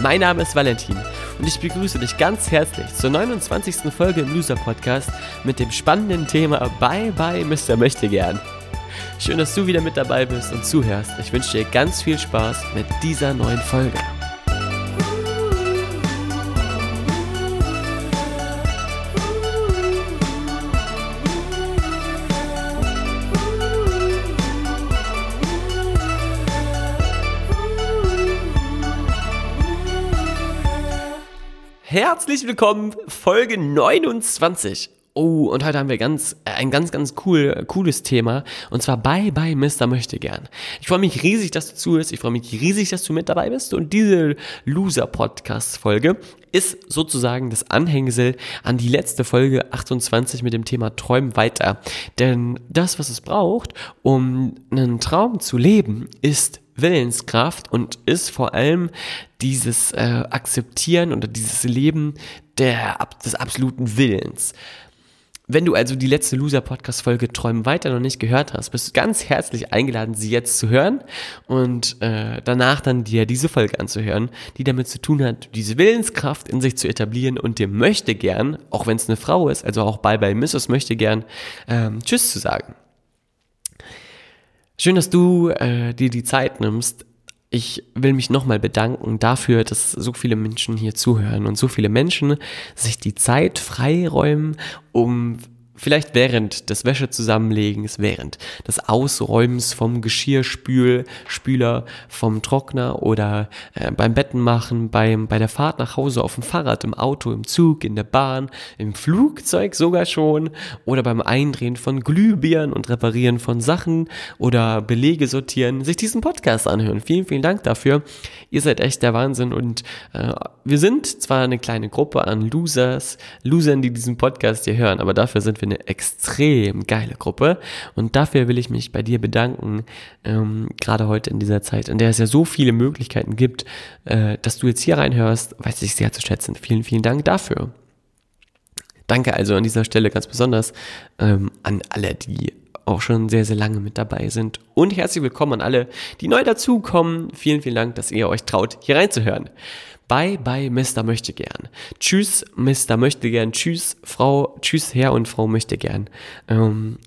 Mein Name ist Valentin und ich begrüße dich ganz herzlich zur 29. Folge im Loser Podcast mit dem spannenden Thema Bye Bye Mr. Möchtegern. Schön, dass du wieder mit dabei bist und zuhörst. Ich wünsche dir ganz viel Spaß mit dieser neuen Folge. Herzlich willkommen, Folge 29. Oh, und heute haben wir ganz, äh, ein ganz, ganz cool, cooles Thema. Und zwar Bye Bye Mr. Möchtegern. Ich freue mich riesig, dass du zuhörst. Ich freue mich riesig, dass du mit dabei bist. Und diese Loser-Podcast-Folge ist sozusagen das Anhängsel an die letzte Folge 28 mit dem Thema Träumen weiter. Denn das, was es braucht, um einen Traum zu leben, ist Willenskraft und ist vor allem dieses äh, Akzeptieren oder dieses Leben der, des absoluten Willens. Wenn du also die letzte Loser-Podcast-Folge Träumen weiter noch nicht gehört hast, bist du ganz herzlich eingeladen, sie jetzt zu hören und äh, danach dann dir diese Folge anzuhören, die damit zu tun hat, diese Willenskraft in sich zu etablieren und dir möchte gern, auch wenn es eine Frau ist, also auch bei bei Mrs. möchte gern, ähm, Tschüss zu sagen. Schön, dass du äh, dir die Zeit nimmst. Ich will mich nochmal bedanken dafür, dass so viele Menschen hier zuhören und so viele Menschen sich die Zeit freiräumen, um vielleicht während des Wäschezusammenlegens, während des Ausräumens vom Geschirrspüler, vom Trockner oder äh, beim Bettenmachen, beim, bei der Fahrt nach Hause auf dem Fahrrad, im Auto, im Zug, in der Bahn, im Flugzeug sogar schon oder beim Eindrehen von Glühbirnen und Reparieren von Sachen oder Belege sortieren, sich diesen Podcast anhören. Vielen, vielen Dank dafür. Ihr seid echt der Wahnsinn und äh, wir sind zwar eine kleine Gruppe an Losers, Losern, die diesen Podcast hier hören, aber dafür sind wir eine extrem geile Gruppe und dafür will ich mich bei dir bedanken, ähm, gerade heute in dieser Zeit, in der es ja so viele Möglichkeiten gibt, äh, dass du jetzt hier reinhörst, weiß ich sehr zu schätzen. Vielen, vielen Dank dafür. Danke also an dieser Stelle ganz besonders ähm, an alle, die auch schon sehr, sehr lange mit dabei sind. Und herzlich willkommen an alle, die neu dazukommen. Vielen, vielen Dank, dass ihr euch traut, hier reinzuhören. Bye, bye, Mr. Möchtegern. Tschüss, Mr. Möchtegern. Tschüss, Frau, tschüss, Herr und Frau Möchtegern. Ähm,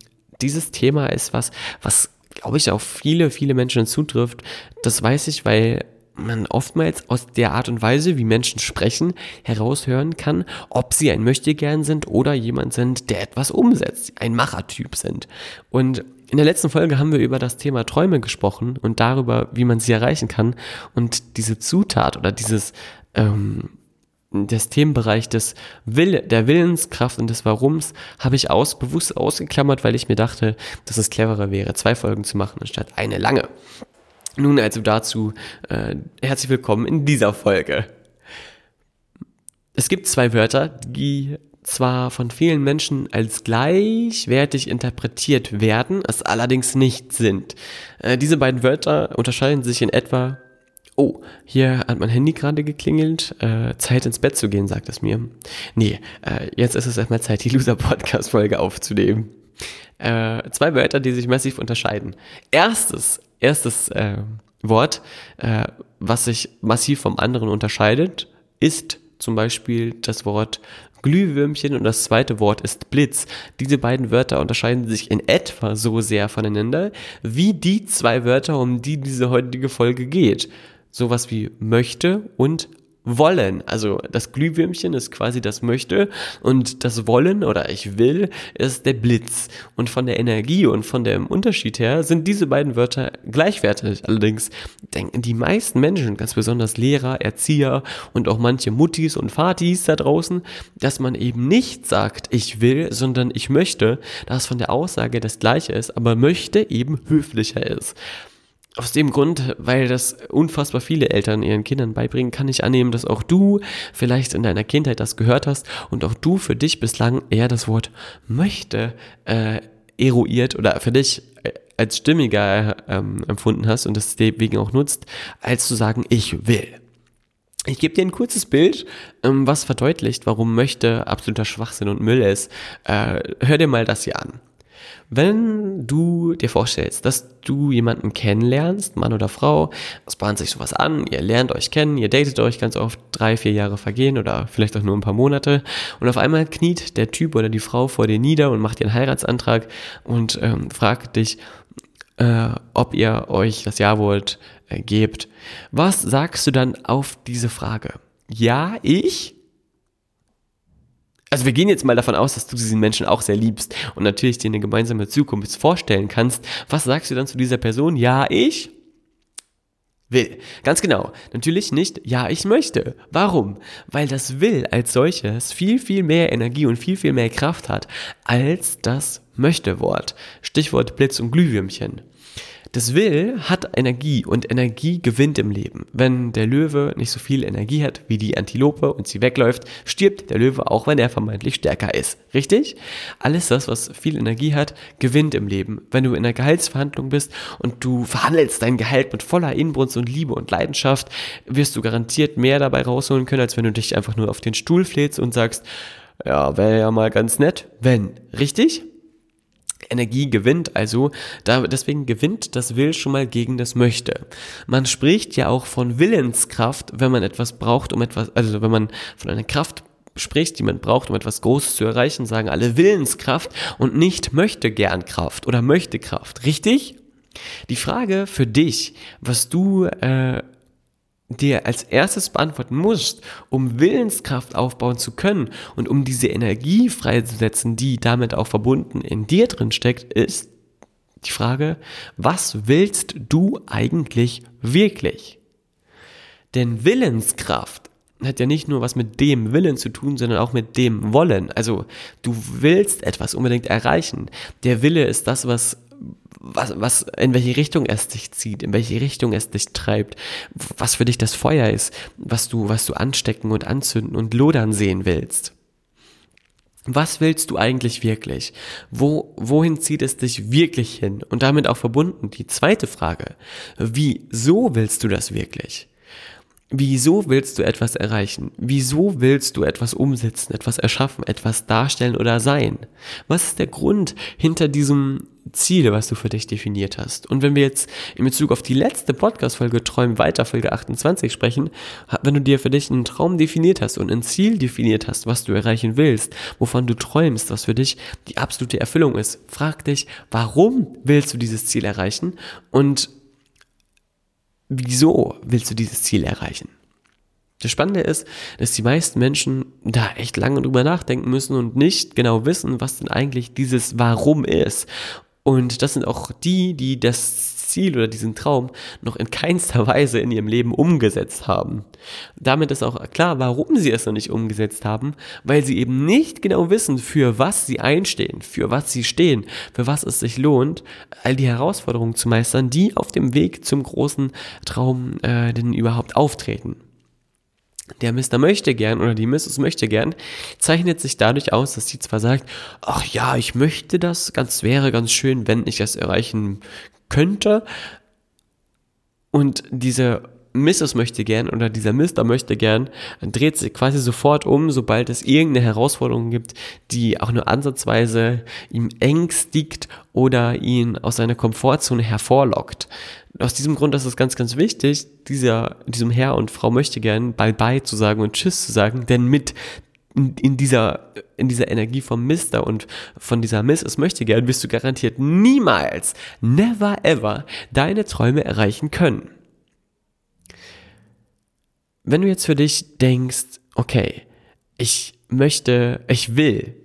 dieses Thema ist was, was, glaube ich, auf viele, viele Menschen zutrifft. Das weiß ich, weil man oftmals aus der Art und Weise, wie Menschen sprechen, heraushören kann, ob sie ein Möchtegern sind oder jemand sind, der etwas umsetzt, ein Machertyp sind. Und in der letzten Folge haben wir über das Thema Träume gesprochen und darüber, wie man sie erreichen kann. Und diese Zutat oder dieses ähm, des Themenbereich des Will der Willenskraft und des Warums habe ich aus, bewusst ausgeklammert, weil ich mir dachte, dass es cleverer wäre, zwei Folgen zu machen, anstatt eine lange. Nun also dazu äh, herzlich willkommen in dieser Folge. Es gibt zwei Wörter, die zwar von vielen Menschen als gleichwertig interpretiert werden, es allerdings nicht sind. Äh, diese beiden Wörter unterscheiden sich in etwa. Oh, hier hat mein Handy gerade geklingelt. Äh, Zeit ins Bett zu gehen, sagt es mir. Nee, äh, jetzt ist es erstmal Zeit, die Loser-Podcast-Folge aufzunehmen. Äh, zwei Wörter, die sich massiv unterscheiden. Erstes, erstes äh, Wort, äh, was sich massiv vom anderen unterscheidet, ist zum Beispiel das Wort Glühwürmchen und das zweite Wort ist Blitz. Diese beiden Wörter unterscheiden sich in etwa so sehr voneinander, wie die zwei Wörter, um die diese heutige Folge geht. Sowas wie möchte und wollen. Also das Glühwürmchen ist quasi das möchte und das wollen oder ich will ist der Blitz. Und von der Energie und von dem Unterschied her sind diese beiden Wörter gleichwertig. Allerdings denken die meisten Menschen, ganz besonders Lehrer, Erzieher und auch manche Muttis und Vatis da draußen, dass man eben nicht sagt, ich will, sondern ich möchte, da es von der Aussage das gleiche ist, aber möchte eben höflicher ist. Aus dem Grund, weil das unfassbar viele Eltern ihren Kindern beibringen, kann ich annehmen, dass auch du vielleicht in deiner Kindheit das gehört hast und auch du für dich bislang eher das Wort möchte äh, eruiert oder für dich äh, als stimmiger ähm, empfunden hast und das deswegen auch nutzt, als zu sagen, ich will. Ich gebe dir ein kurzes Bild, ähm, was verdeutlicht, warum möchte absoluter Schwachsinn und Müll ist. Äh, hör dir mal das hier an. Wenn du dir vorstellst, dass du jemanden kennenlernst, Mann oder Frau, es bahnt sich sowas an, ihr lernt euch kennen, ihr datet euch ganz oft, drei, vier Jahre vergehen oder vielleicht auch nur ein paar Monate und auf einmal kniet der Typ oder die Frau vor dir nieder und macht dir einen Heiratsantrag und ähm, fragt dich, äh, ob ihr euch das Ja-Wort äh, gebt. Was sagst du dann auf diese Frage? Ja, ich? Also wir gehen jetzt mal davon aus, dass du diesen Menschen auch sehr liebst und natürlich dir eine gemeinsame Zukunft vorstellen kannst. Was sagst du dann zu dieser Person? Ja, ich will. Ganz genau. Natürlich nicht, ja, ich möchte. Warum? Weil das Will als solches viel, viel mehr Energie und viel, viel mehr Kraft hat als das Möchte-Wort. Stichwort Blitz und Glühwürmchen. Das Will hat Energie und Energie gewinnt im Leben. Wenn der Löwe nicht so viel Energie hat wie die Antilope und sie wegläuft, stirbt der Löwe auch, wenn er vermeintlich stärker ist. Richtig? Alles das, was viel Energie hat, gewinnt im Leben. Wenn du in einer Gehaltsverhandlung bist und du verhandelst dein Gehalt mit voller Inbrunst und Liebe und Leidenschaft, wirst du garantiert mehr dabei rausholen können, als wenn du dich einfach nur auf den Stuhl flätst und sagst, ja, wäre ja mal ganz nett, wenn. Richtig? Energie gewinnt, also da, deswegen gewinnt das Will schon mal gegen das Möchte. Man spricht ja auch von Willenskraft, wenn man etwas braucht, um etwas, also wenn man von einer Kraft spricht, die man braucht, um etwas Großes zu erreichen, sagen alle Willenskraft und nicht möchte gern Kraft oder möchte Kraft. Richtig? Die Frage für dich, was du äh, dir als erstes beantworten musst, um Willenskraft aufbauen zu können und um diese Energie freizusetzen, die damit auch verbunden in dir drin steckt, ist die Frage, was willst du eigentlich wirklich? Denn Willenskraft hat ja nicht nur was mit dem Willen zu tun, sondern auch mit dem Wollen. Also du willst etwas unbedingt erreichen. Der Wille ist das, was was, was, in welche Richtung es dich zieht, in welche Richtung es dich treibt, was für dich das Feuer ist, was du, was du anstecken und anzünden und lodern sehen willst. Was willst du eigentlich wirklich? Wo, wohin zieht es dich wirklich hin? Und damit auch verbunden die zweite Frage. Wieso willst du das wirklich? Wieso willst du etwas erreichen? Wieso willst du etwas umsetzen, etwas erschaffen, etwas darstellen oder sein? Was ist der Grund hinter diesem Ziel, was du für dich definiert hast? Und wenn wir jetzt in Bezug auf die letzte Podcast-Folge Träumen weiter, Folge 28 sprechen, wenn du dir für dich einen Traum definiert hast und ein Ziel definiert hast, was du erreichen willst, wovon du träumst, was für dich die absolute Erfüllung ist, frag dich, warum willst du dieses Ziel erreichen? Und wieso willst du dieses Ziel erreichen? Das Spannende ist, dass die meisten Menschen da echt lange drüber nachdenken müssen und nicht genau wissen, was denn eigentlich dieses Warum ist. Und das sind auch die, die das Ziel oder diesen Traum noch in keinster Weise in ihrem Leben umgesetzt haben. Damit ist auch klar, warum sie es noch nicht umgesetzt haben, weil sie eben nicht genau wissen, für was sie einstehen, für was sie stehen, für was es sich lohnt, all die Herausforderungen zu meistern, die auf dem Weg zum großen Traum äh, denn überhaupt auftreten. Der Mr. möchte gern oder die Mrs. möchte gern zeichnet sich dadurch aus, dass sie zwar sagt, ach ja, ich möchte das, ganz wäre ganz schön, wenn ich das erreichen könnte. Und diese Mrs. möchte gern oder dieser Mister möchte gern dreht sich quasi sofort um, sobald es irgendeine Herausforderung gibt, die auch nur ansatzweise ihm ängstigt oder ihn aus seiner Komfortzone hervorlockt aus diesem Grund ist es ganz, ganz wichtig, dieser, diesem Herr und Frau möchte gern bye bye zu sagen und Tschüss zu sagen, denn mit in, in dieser, in dieser Energie vom Mister und von dieser Miss, es möchte gern, wirst du garantiert niemals, never ever deine Träume erreichen können. wenn du jetzt für dich denkst, okay, ich möchte, ich will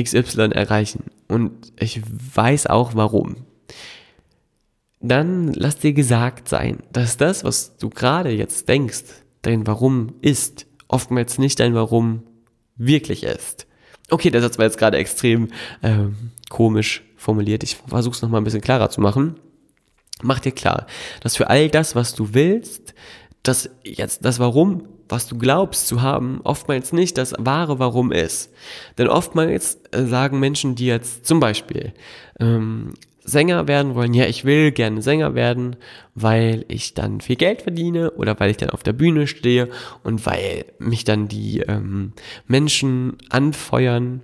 XY erreichen und ich weiß auch warum, dann lass dir gesagt sein, dass das, was du gerade jetzt denkst, dein Warum ist, oftmals nicht dein Warum wirklich ist. Okay, der Satz war jetzt gerade extrem ähm, komisch formuliert. Ich versuche es nochmal ein bisschen klarer zu machen. Mach dir klar, dass für all das, was du willst, dass jetzt das Warum, was du glaubst zu haben, oftmals nicht das wahre Warum ist. Denn oftmals äh, sagen Menschen, die jetzt zum Beispiel ähm, Sänger werden wollen, ja, ich will gerne Sänger werden, weil ich dann viel Geld verdiene oder weil ich dann auf der Bühne stehe und weil mich dann die ähm, Menschen anfeuern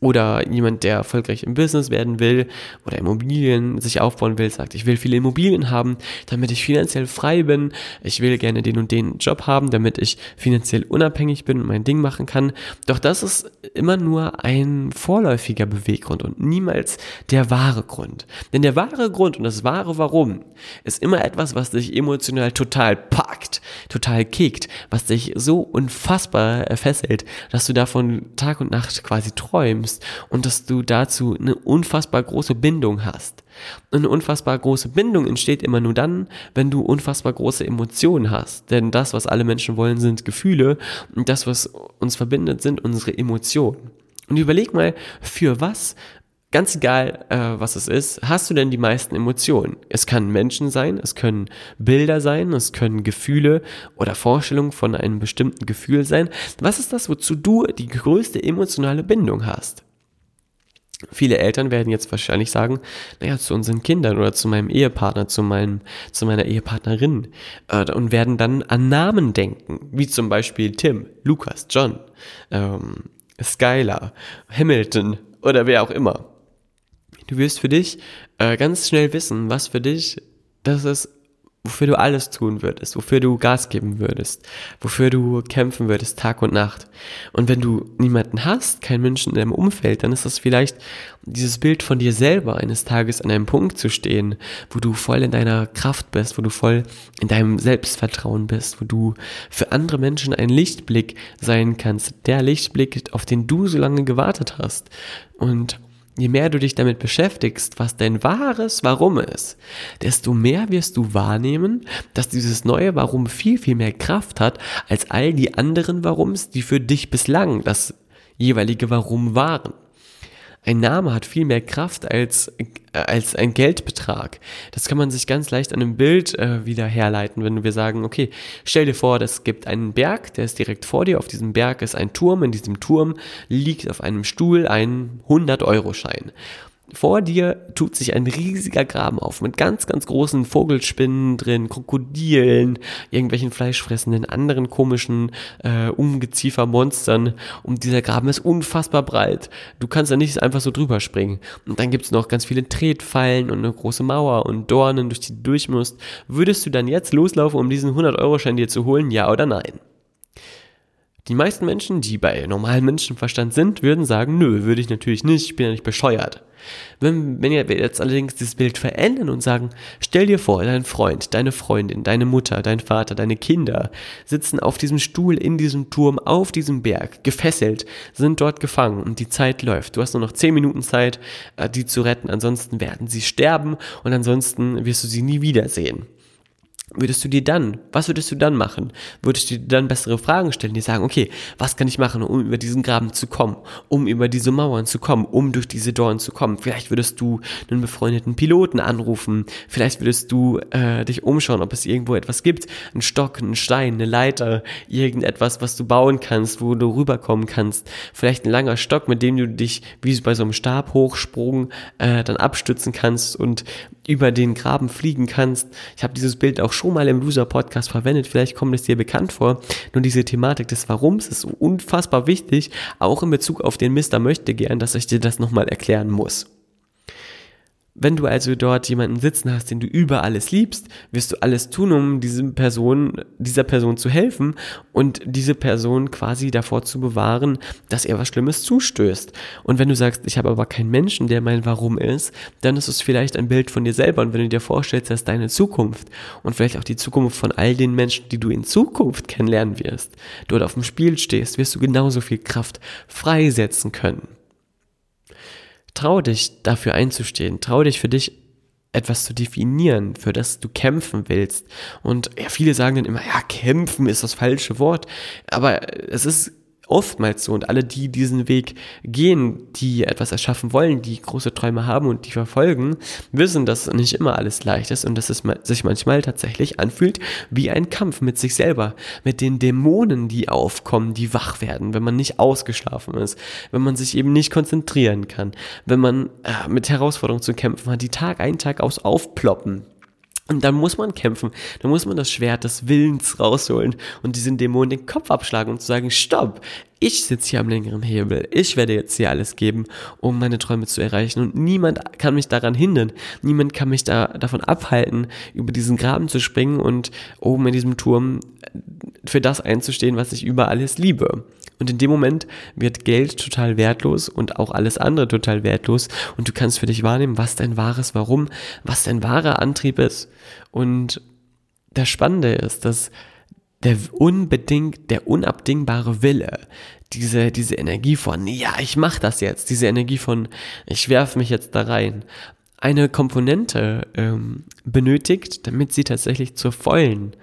oder jemand, der erfolgreich im Business werden will oder Immobilien sich aufbauen will, sagt, ich will viele Immobilien haben, damit ich finanziell frei bin. Ich will gerne den und den Job haben, damit ich finanziell unabhängig bin und mein Ding machen kann. Doch das ist immer nur ein vorläufiger Beweggrund und niemals der wahre Grund. Denn der wahre Grund und das wahre Warum ist immer etwas, was dich emotional total packt, total kickt, was dich so unfassbar fesselt, dass du davon Tag und Nacht quasi träumst bist und dass du dazu eine unfassbar große Bindung hast. Eine unfassbar große Bindung entsteht immer nur dann, wenn du unfassbar große Emotionen hast. Denn das, was alle Menschen wollen, sind Gefühle und das, was uns verbindet, sind unsere Emotionen. Und überleg mal, für was ganz egal, äh, was es ist, hast du denn die meisten Emotionen? Es kann Menschen sein, es können Bilder sein, es können Gefühle oder Vorstellungen von einem bestimmten Gefühl sein. Was ist das, wozu du die größte emotionale Bindung hast? Viele Eltern werden jetzt wahrscheinlich sagen, naja, zu unseren Kindern oder zu meinem Ehepartner, zu, meinem, zu meiner Ehepartnerin äh, und werden dann an Namen denken, wie zum Beispiel Tim, Lukas, John, ähm, Skylar, Hamilton oder wer auch immer. Du wirst für dich äh, ganz schnell wissen, was für dich das ist, wofür du alles tun würdest, wofür du Gas geben würdest, wofür du kämpfen würdest Tag und Nacht. Und wenn du niemanden hast, keinen Menschen in deinem Umfeld, dann ist das vielleicht dieses Bild von dir selber eines Tages an einem Punkt zu stehen, wo du voll in deiner Kraft bist, wo du voll in deinem Selbstvertrauen bist, wo du für andere Menschen ein Lichtblick sein kannst, der Lichtblick, auf den du so lange gewartet hast. Und je mehr du dich damit beschäftigst, was dein wahres Warum ist, desto mehr wirst du wahrnehmen, dass dieses neue Warum viel, viel mehr Kraft hat als all die anderen Warums, die für dich bislang das jeweilige Warum waren. Ein Name hat viel mehr Kraft als, äh, als ein Geldbetrag. Das kann man sich ganz leicht an einem Bild äh, wieder herleiten, wenn wir sagen, okay, stell dir vor, es gibt einen Berg, der ist direkt vor dir, auf diesem Berg ist ein Turm, in diesem Turm liegt auf einem Stuhl ein 100-Euro-Schein. Vor dir tut sich ein riesiger Graben auf mit ganz, ganz großen Vogelspinnen drin, Krokodilen, irgendwelchen fleischfressenden, anderen komischen äh, Ungeziefermonstern. Und dieser Graben ist unfassbar breit. Du kannst da nicht einfach so drüber springen. Und dann gibt's noch ganz viele Tretfallen und eine große Mauer und Dornen, durch die du durch musst. Würdest du dann jetzt loslaufen, um diesen 100-Euro-Schein dir zu holen? Ja oder nein? Die meisten Menschen, die bei normalem Menschenverstand sind, würden sagen, nö, würde ich natürlich nicht, ich bin ja nicht bescheuert. Wenn, wenn wir jetzt allerdings dieses Bild verändern und sagen, stell dir vor, dein Freund, deine Freundin, deine Mutter, dein Vater, deine Kinder sitzen auf diesem Stuhl in diesem Turm auf diesem Berg, gefesselt, sind dort gefangen und die Zeit läuft. Du hast nur noch zehn Minuten Zeit, äh, die zu retten, ansonsten werden sie sterben und ansonsten wirst du sie nie wiedersehen würdest du dir dann, was würdest du dann machen? Würdest du dir dann bessere Fragen stellen, die sagen, okay, was kann ich machen, um über diesen Graben zu kommen, um über diese Mauern zu kommen, um durch diese Dornen zu kommen? Vielleicht würdest du einen befreundeten Piloten anrufen, vielleicht würdest du äh, dich umschauen, ob es irgendwo etwas gibt, einen Stock, einen Stein, eine Leiter, irgendetwas, was du bauen kannst, wo du rüberkommen kannst, vielleicht ein langer Stock, mit dem du dich wie bei so einem Stabhochsprung äh, dann abstützen kannst und über den Graben fliegen kannst. Ich habe dieses Bild auch schon mal im Loser-Podcast verwendet, vielleicht kommt es dir bekannt vor. Nur diese Thematik des Warums ist unfassbar wichtig, auch in Bezug auf den Mister möchte gern, dass ich dir das nochmal erklären muss. Wenn du also dort jemanden sitzen hast, den du über alles liebst, wirst du alles tun, um diese Person, dieser Person zu helfen und diese Person quasi davor zu bewahren, dass er was Schlimmes zustößt. Und wenn du sagst, ich habe aber keinen Menschen, der mein Warum ist, dann ist es vielleicht ein Bild von dir selber. Und wenn du dir vorstellst, dass deine Zukunft und vielleicht auch die Zukunft von all den Menschen, die du in Zukunft kennenlernen wirst, dort auf dem Spiel stehst, wirst du genauso viel Kraft freisetzen können. Trau dich dafür einzustehen. Trau dich für dich etwas zu definieren, für das du kämpfen willst. Und ja, viele sagen dann immer, ja, kämpfen ist das falsche Wort. Aber es ist oftmals so. Und alle, die diesen Weg gehen, die etwas erschaffen wollen, die große Träume haben und die verfolgen, wissen, dass nicht immer alles leicht ist und dass es sich manchmal tatsächlich anfühlt wie ein Kampf mit sich selber, mit den Dämonen, die aufkommen, die wach werden, wenn man nicht ausgeschlafen ist, wenn man sich eben nicht konzentrieren kann, wenn man äh, mit Herausforderungen zu kämpfen hat, die Tag ein Tag aus aufploppen und dann muss man kämpfen, dann muss man das Schwert des Willens rausholen und diesen Dämonen den Kopf abschlagen und zu sagen, stopp, ich sitze hier am längeren Hebel, ich werde jetzt hier alles geben, um meine Träume zu erreichen. Und niemand kann mich daran hindern, niemand kann mich da davon abhalten, über diesen Graben zu springen und oben in diesem Turm für das einzustehen, was ich über alles liebe. Und in dem Moment wird Geld total wertlos und auch alles andere total wertlos. Und du kannst für dich wahrnehmen, was dein wahres Warum, was dein wahrer Antrieb ist. Und das Spannende ist, dass der unbedingt, der unabdingbare Wille, diese, diese Energie von, ja, ich mach das jetzt, diese Energie von, ich werfe mich jetzt da rein, eine Komponente ähm, benötigt, damit sie tatsächlich zur vollen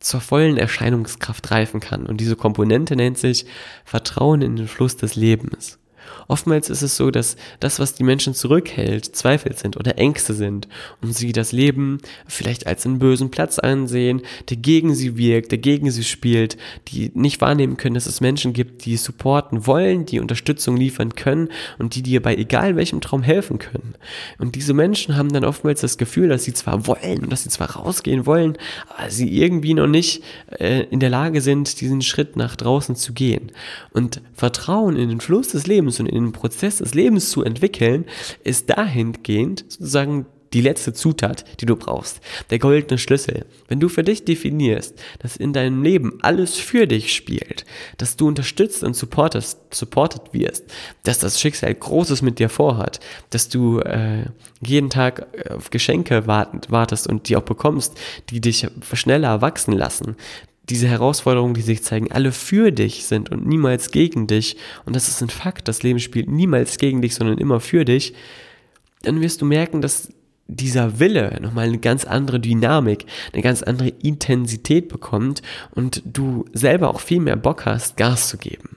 zur vollen Erscheinungskraft reifen kann. Und diese Komponente nennt sich Vertrauen in den Fluss des Lebens. Oftmals ist es so, dass das, was die Menschen zurückhält, Zweifel sind oder Ängste sind und sie das Leben vielleicht als einen bösen Platz ansehen, der gegen sie wirkt, der gegen sie spielt, die nicht wahrnehmen können, dass es Menschen gibt, die supporten wollen, die Unterstützung liefern können und die dir bei egal welchem Traum helfen können. Und diese Menschen haben dann oftmals das Gefühl, dass sie zwar wollen und dass sie zwar rausgehen wollen, aber sie irgendwie noch nicht äh, in der Lage sind, diesen Schritt nach draußen zu gehen. Und Vertrauen in den Fluss des Lebens und in den Prozess des Lebens zu entwickeln, ist dahingehend sozusagen die letzte Zutat, die du brauchst, der goldene Schlüssel. Wenn du für dich definierst, dass in deinem Leben alles für dich spielt, dass du unterstützt und supportest, supported wirst, dass das Schicksal Großes mit dir vorhat, dass du äh, jeden Tag auf Geschenke wartest und die auch bekommst, die dich schneller wachsen lassen, diese Herausforderungen, die sich zeigen, alle für dich sind und niemals gegen dich, und das ist ein Fakt, das Leben spielt niemals gegen dich, sondern immer für dich, dann wirst du merken, dass dieser Wille nochmal eine ganz andere Dynamik, eine ganz andere Intensität bekommt und du selber auch viel mehr Bock hast, Gas zu geben.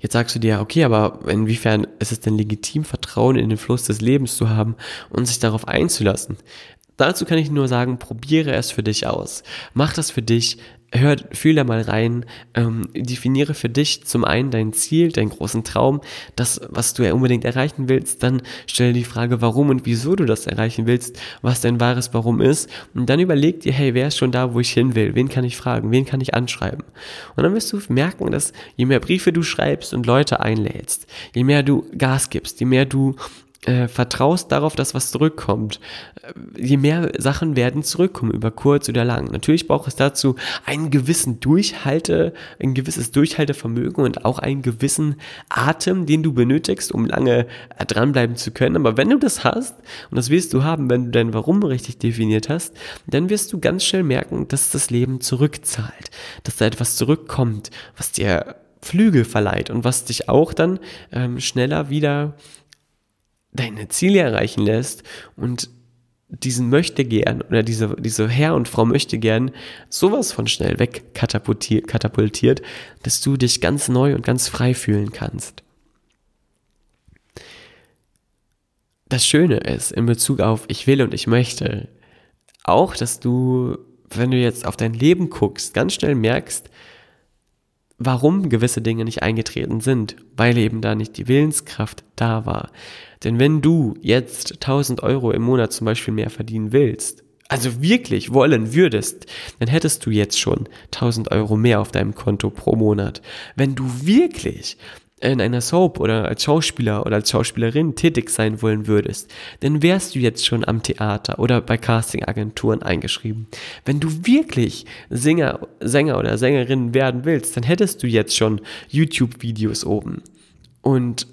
Jetzt sagst du dir, okay, aber inwiefern ist es denn legitim, Vertrauen in den Fluss des Lebens zu haben und sich darauf einzulassen? Dazu kann ich nur sagen, probiere es für dich aus. Mach das für dich, hör, fühl da mal rein, ähm, definiere für dich zum einen dein Ziel, deinen großen Traum, das, was du ja unbedingt erreichen willst, dann stelle die Frage, warum und wieso du das erreichen willst, was dein wahres Warum ist. Und dann überleg dir, hey, wer ist schon da, wo ich hin will, wen kann ich fragen, wen kann ich anschreiben? Und dann wirst du merken, dass je mehr Briefe du schreibst und Leute einlädst, je mehr du Gas gibst, je mehr du äh, vertraust darauf, dass was zurückkommt, je mehr Sachen werden zurückkommen, über kurz oder lang. Natürlich braucht es dazu einen gewissen Durchhalte, ein gewisses Durchhaltevermögen und auch einen gewissen Atem, den du benötigst, um lange äh, dranbleiben zu können. Aber wenn du das hast, und das wirst du haben, wenn du dein Warum richtig definiert hast, dann wirst du ganz schnell merken, dass das Leben zurückzahlt, dass da etwas zurückkommt, was dir Flügel verleiht und was dich auch dann ähm, schneller wieder deine Ziele erreichen lässt und diesen möchte gern oder diese, diese Herr und Frau möchte gern sowas von schnell weg katapultiert, dass du dich ganz neu und ganz frei fühlen kannst. Das Schöne ist in Bezug auf ich will und ich möchte auch, dass du, wenn du jetzt auf dein Leben guckst, ganz schnell merkst, warum gewisse Dinge nicht eingetreten sind, weil eben da nicht die Willenskraft da war. Denn wenn du jetzt 1000 Euro im Monat zum Beispiel mehr verdienen willst, also wirklich wollen würdest, dann hättest du jetzt schon 1000 Euro mehr auf deinem Konto pro Monat. Wenn du wirklich in einer Soap oder als Schauspieler oder als Schauspielerin tätig sein wollen würdest, dann wärst du jetzt schon am Theater oder bei Castingagenturen eingeschrieben. Wenn du wirklich Sänger, Sänger oder Sängerin werden willst, dann hättest du jetzt schon YouTube-Videos oben. Und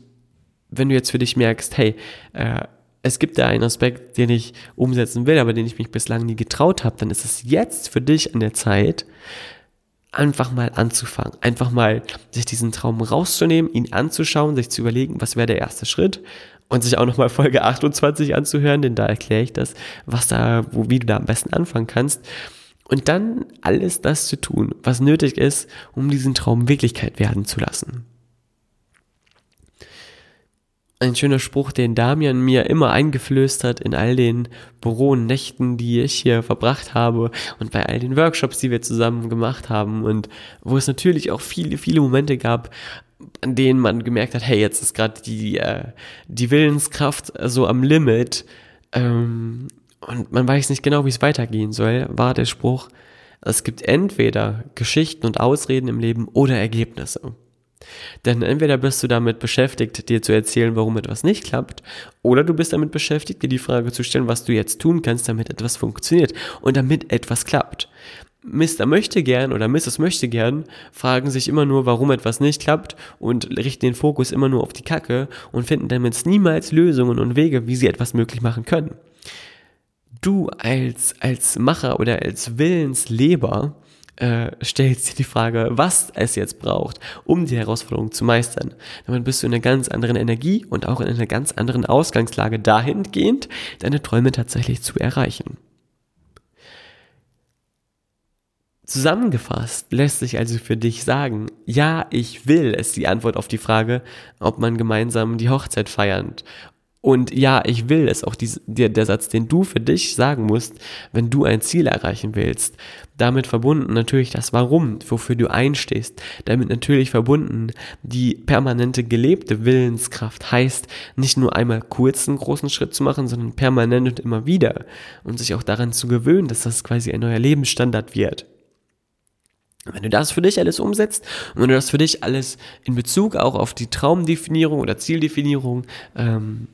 wenn du jetzt für dich merkst, hey, äh, es gibt da einen Aspekt, den ich umsetzen will, aber den ich mich bislang nie getraut habe, dann ist es jetzt für dich an der Zeit, einfach mal anzufangen. Einfach mal sich diesen Traum rauszunehmen, ihn anzuschauen, sich zu überlegen, was wäre der erste Schritt und sich auch nochmal Folge 28 anzuhören, denn da erkläre ich das, was da, wo, wie du da am besten anfangen kannst. Und dann alles das zu tun, was nötig ist, um diesen Traum Wirklichkeit werden zu lassen ein schöner Spruch, den Damian mir immer eingeflößt hat in all den Büronächten, die ich hier verbracht habe und bei all den Workshops, die wir zusammen gemacht haben und wo es natürlich auch viele, viele Momente gab, an denen man gemerkt hat, hey, jetzt ist gerade die, äh, die Willenskraft so am Limit ähm, und man weiß nicht genau, wie es weitergehen soll, war der Spruch, es gibt entweder Geschichten und Ausreden im Leben oder Ergebnisse. Denn entweder bist du damit beschäftigt, dir zu erzählen, warum etwas nicht klappt, oder du bist damit beschäftigt, dir die Frage zu stellen, was du jetzt tun kannst, damit etwas funktioniert und damit etwas klappt. Mr. möchte gern oder Mrs. möchte gern fragen sich immer nur, warum etwas nicht klappt und richten den Fokus immer nur auf die Kacke und finden damit niemals Lösungen und Wege, wie sie etwas möglich machen können. Du als, als Macher oder als Willensleber äh, stellst dir die Frage, was es jetzt braucht, um die Herausforderung zu meistern. Damit bist du in einer ganz anderen Energie und auch in einer ganz anderen Ausgangslage dahingehend, deine Träume tatsächlich zu erreichen. Zusammengefasst lässt sich also für dich sagen, ja, ich will, ist die Antwort auf die Frage, ob man gemeinsam die Hochzeit feiert und ja, ich will es auch dies, der, der Satz, den du für dich sagen musst, wenn du ein Ziel erreichen willst. Damit verbunden natürlich das Warum, wofür du einstehst. Damit natürlich verbunden die permanente gelebte Willenskraft heißt, nicht nur einmal kurz einen großen Schritt zu machen, sondern permanent und immer wieder. Und sich auch daran zu gewöhnen, dass das quasi ein neuer Lebensstandard wird. Wenn du das für dich alles umsetzt und wenn du das für dich alles in Bezug auch auf die Traumdefinierung oder Zieldefinierung ähm,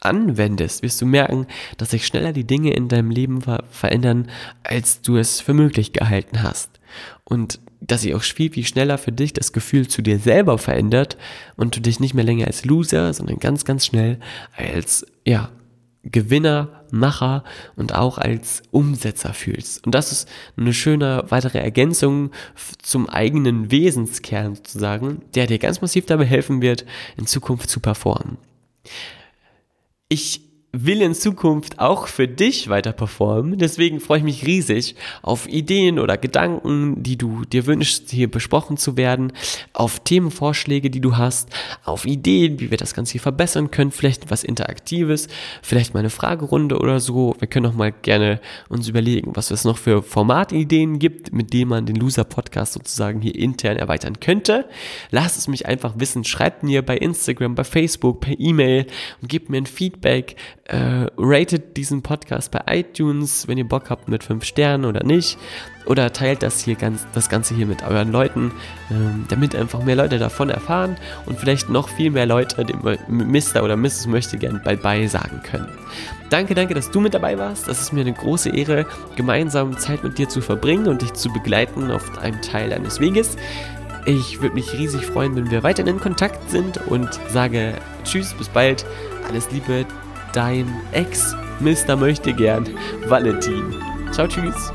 anwendest, wirst du merken, dass sich schneller die Dinge in deinem Leben ver verändern, als du es für möglich gehalten hast. Und dass sich auch viel, viel schneller für dich das Gefühl zu dir selber verändert und du dich nicht mehr länger als Loser, sondern ganz, ganz schnell als, ja, Gewinner, Macher und auch als Umsetzer fühlst. Und das ist eine schöne weitere Ergänzung zum eigenen Wesenskern sozusagen, der dir ganz massiv dabei helfen wird, in Zukunft zu performen ich will in Zukunft auch für dich weiter performen. Deswegen freue ich mich riesig auf Ideen oder Gedanken, die du dir wünschst, hier besprochen zu werden, auf Themenvorschläge, die du hast, auf Ideen, wie wir das Ganze hier verbessern können, vielleicht was Interaktives, vielleicht mal eine Fragerunde oder so. Wir können auch mal gerne uns überlegen, was es noch für Formatideen gibt, mit denen man den Loser Podcast sozusagen hier intern erweitern könnte. Lasst es mich einfach wissen. Schreibt mir bei Instagram, bei Facebook, per E-Mail und gebt mir ein Feedback äh, ratet diesen Podcast bei iTunes, wenn ihr Bock habt mit 5 Sternen oder nicht. Oder teilt das hier ganz, das Ganze hier mit euren Leuten, ähm, damit einfach mehr Leute davon erfahren und vielleicht noch viel mehr Leute dem Mr. oder Mrs. möchte gern bei sagen können. Danke, danke, dass du mit dabei warst. Das ist mir eine große Ehre, gemeinsam Zeit mit dir zu verbringen und dich zu begleiten auf einem Teil deines Weges. Ich würde mich riesig freuen, wenn wir weiterhin in Kontakt sind und sage Tschüss, bis bald. Alles Liebe, dein Ex-Mister möchte gern Valentin. Ciao, tschüss.